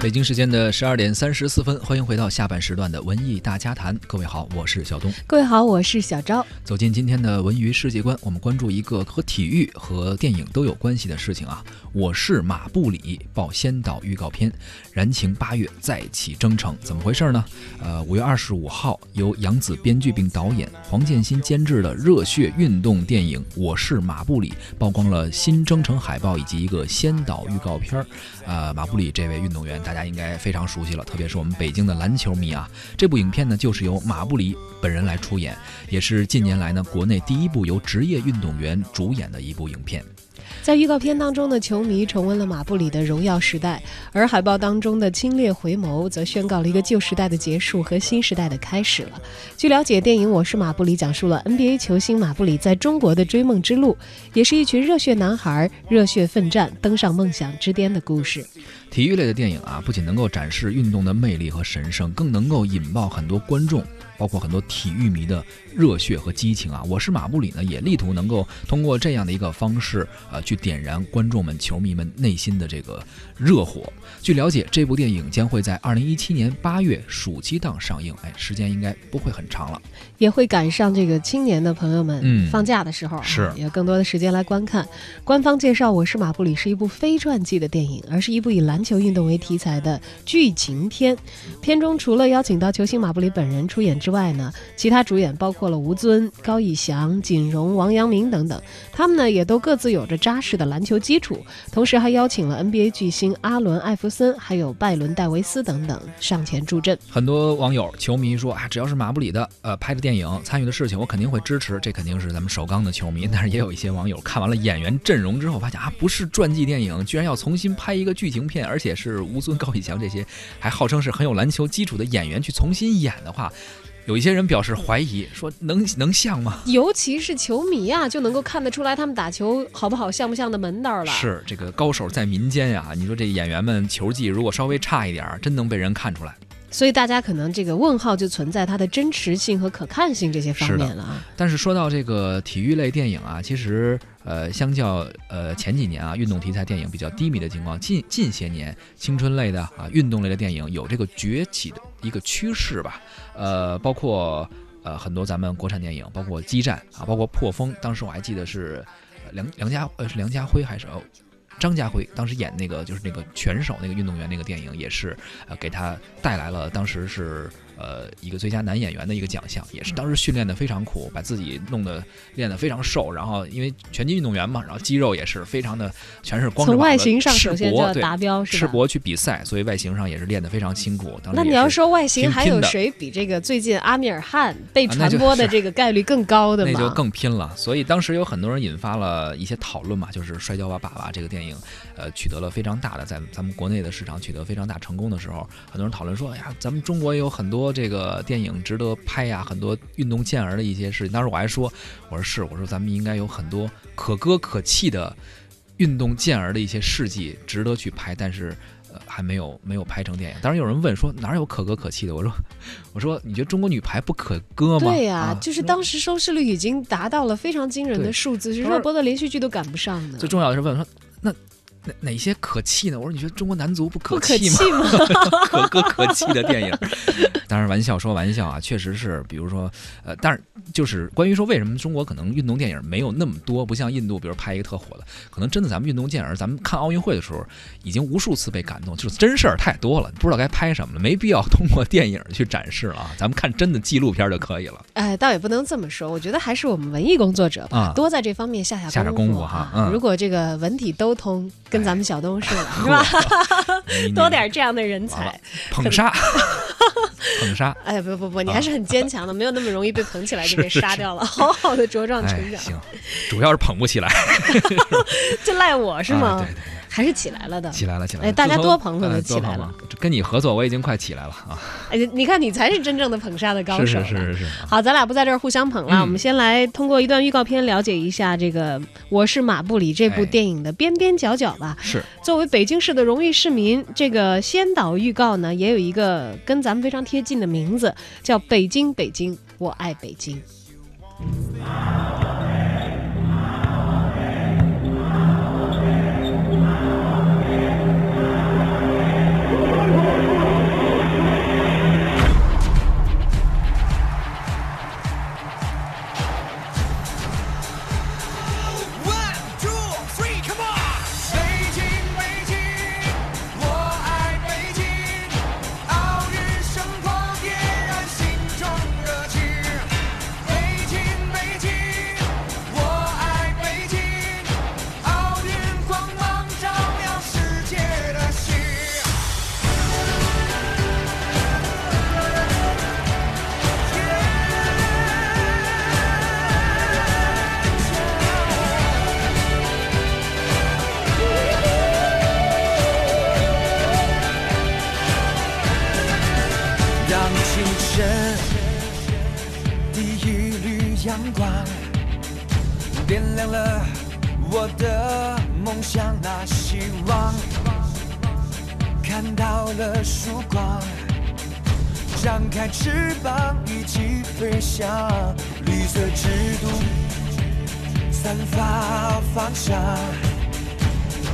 北京时间的十二点三十四分，欢迎回到下半时段的文艺大家谈。各位好，我是小东。各位好，我是小昭。走进今天的文娱世界观，我们关注一个和体育和电影都有关系的事情啊。我是马布里报先导预告片，燃情八月再起征程，怎么回事呢？呃，五月二十五号，由杨紫编剧并导演，黄建新监制的热血运动电影《我是马布里》曝光了新征程海报以及一个先导预告片儿。呃，马布里这位运动员。大家应该非常熟悉了，特别是我们北京的篮球迷啊。这部影片呢，就是由马布里本人来出演，也是近年来呢国内第一部由职业运动员主演的一部影片。在预告片当中的，球迷重温了马布里的荣耀时代，而海报当中的清冽回眸则宣告了一个旧时代的结束和新时代的开始了。据了解，电影《我是马布里》讲述了 NBA 球星马布里在中国的追梦之路，也是一群热血男孩热血奋战，登上梦想之巅的故事。体育类的电影啊，不仅能够展示运动的魅力和神圣，更能够引爆很多观众。包括很多体育迷的热血和激情啊！我是马布里呢，也力图能够通过这样的一个方式，呃，去点燃观众们、球迷们内心的这个热火。据了解，这部电影将会在二零一七年八月暑期档上映，哎，时间应该不会很长了，也会赶上这个青年的朋友们放假的时候，是有更多的时间来观看。官方介绍，《我是马布里》是一部非传记的电影，而是一部以篮球运动为题材的剧情片。片中除了邀请到球星马布里本人出演之，之外呢，其他主演包括了吴尊、高以翔、锦荣、王阳明等等，他们呢也都各自有着扎实的篮球基础，同时还邀请了 NBA 巨星阿伦·艾弗森，还有拜伦·戴维斯等等上前助阵。很多网友、球迷说啊，只要是马布里的呃拍的电影、参与的事情，我肯定会支持。这肯定是咱们首钢的球迷。但是也有一些网友看完了演员阵容之后，发现啊，不是传记电影，居然要重新拍一个剧情片，而且是吴尊、高以翔这些还号称是很有篮球基础的演员去重新演的话。有一些人表示怀疑，说能能像吗？尤其是球迷啊，就能够看得出来他们打球好不好，像不像的门道了。是这个高手在民间呀，你说这演员们球技如果稍微差一点，真能被人看出来。所以大家可能这个问号就存在它的真实性和可看性这些方面了啊。但是说到这个体育类电影啊，其实呃，相较呃前几年啊，运动题材电影比较低迷的情况，近近些年青春类的啊，运动类的电影有这个崛起的一个趋势吧。呃，包括呃很多咱们国产电影，包括激战啊，包括破风，当时我还记得是梁梁家呃是梁家辉还是哦？张家辉当时演那个就是那个拳手那个运动员那个电影也是，呃，给他带来了当时是。呃，一个最佳男演员的一个奖项，也是当时训练的非常苦，把自己弄得练得非常瘦，然后因为拳击运动员嘛，然后肌肉也是非常的，全是光着膀子赤膊达标赤膊去比赛，所以外形上也是练得非常辛苦。那你要说外形还有谁比这个最近阿米尔汗被传播的这个概率更高的吗？那就更拼了。所以当时有很多人引发了一些讨论嘛，就是《摔跤吧，爸爸》这个电影，呃，取得了非常大的在咱们国内的市场取得非常大成功的时候，很多人讨论说，哎呀，咱们中国也有很多。这个电影值得拍呀，很多运动健儿的一些事情。当时我还说，我说是，我说咱们应该有很多可歌可泣的运动健儿的一些事迹值得去拍，但是呃还没有没有拍成电影。当然有人问说哪有可歌可泣的？我说 我说你觉得中国女排不可歌吗？对呀，就是当时收视率已经达到了非常惊人的数字，是热播的连续剧都赶不上的。最重要的是问说那。哪哪些可气呢？我说你觉得中国男足不可气吗？可歌可泣的电影，当然玩笑说玩笑啊，确实是，比如说，呃，但是就是关于说为什么中国可能运动电影没有那么多，不像印度，比如拍一个特火的，可能真的咱们运动健儿，咱们看奥运会的时候，已经无数次被感动，就是真事儿太多了，不知道该拍什么了，没必要通过电影去展示了啊，咱们看真的纪录片就可以了。哎，倒也不能这么说，我觉得还是我们文艺工作者啊，多在这方面下下下点功夫哈。如果这个文体都通。跟咱们小东似的，是吧？多点这样的人才，捧杀，捧杀！哎，不不不，你还是很坚强的，没有那么容易被捧起来 就被杀掉了，好好的茁壮成长。行，主要是捧不起来，就赖我是吗？对对。还是起来了的，起来了，起来了！哎，大家多捧捧就起来了。跟你合作，我已经快起来了啊！哎，你看，你才是真正的捧杀的高手。是是是是。好，咱俩不在这儿互相捧了，我们先来通过一段预告片了解一下这个《我是马布里》这部电影的边边角角吧。是。作为北京市的荣誉市民，这个先导预告呢，也有一个跟咱们非常贴近的名字，叫《北京北京我爱北京》。阳光，点亮了我的梦想，那希望看到了曙光，张开翅膀一起飞翔，绿色之都散发方向，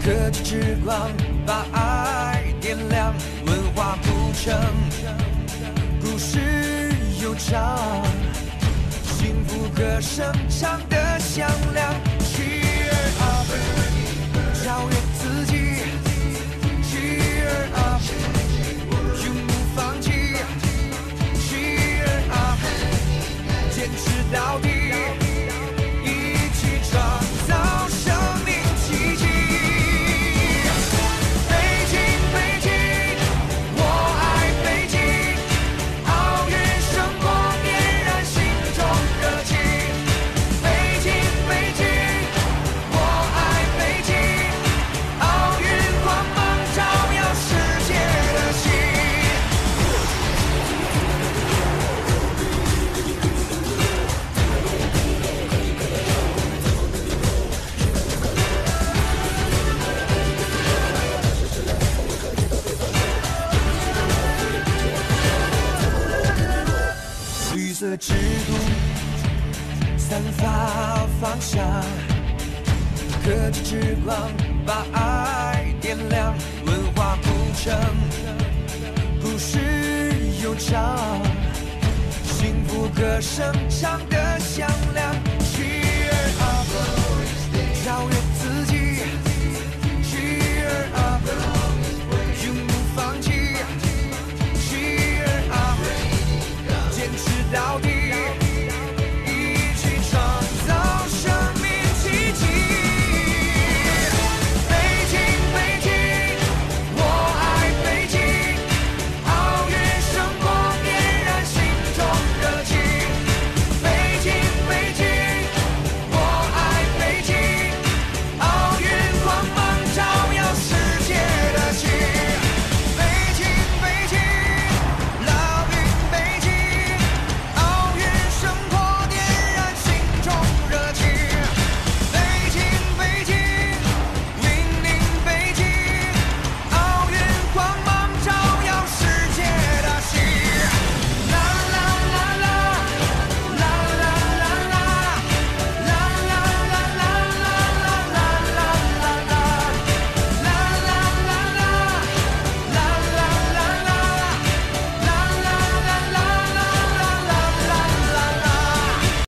科技之光把爱点亮，文化古城。故事悠长，副歌声唱得响亮。Cheer up，超越自己。Cheer up，永不放弃。Cheer up，坚持到底，绿色之都散发方向，科技之光把爱点亮，文化古城，故事悠长，幸福歌声唱得响亮，Cheer up，超越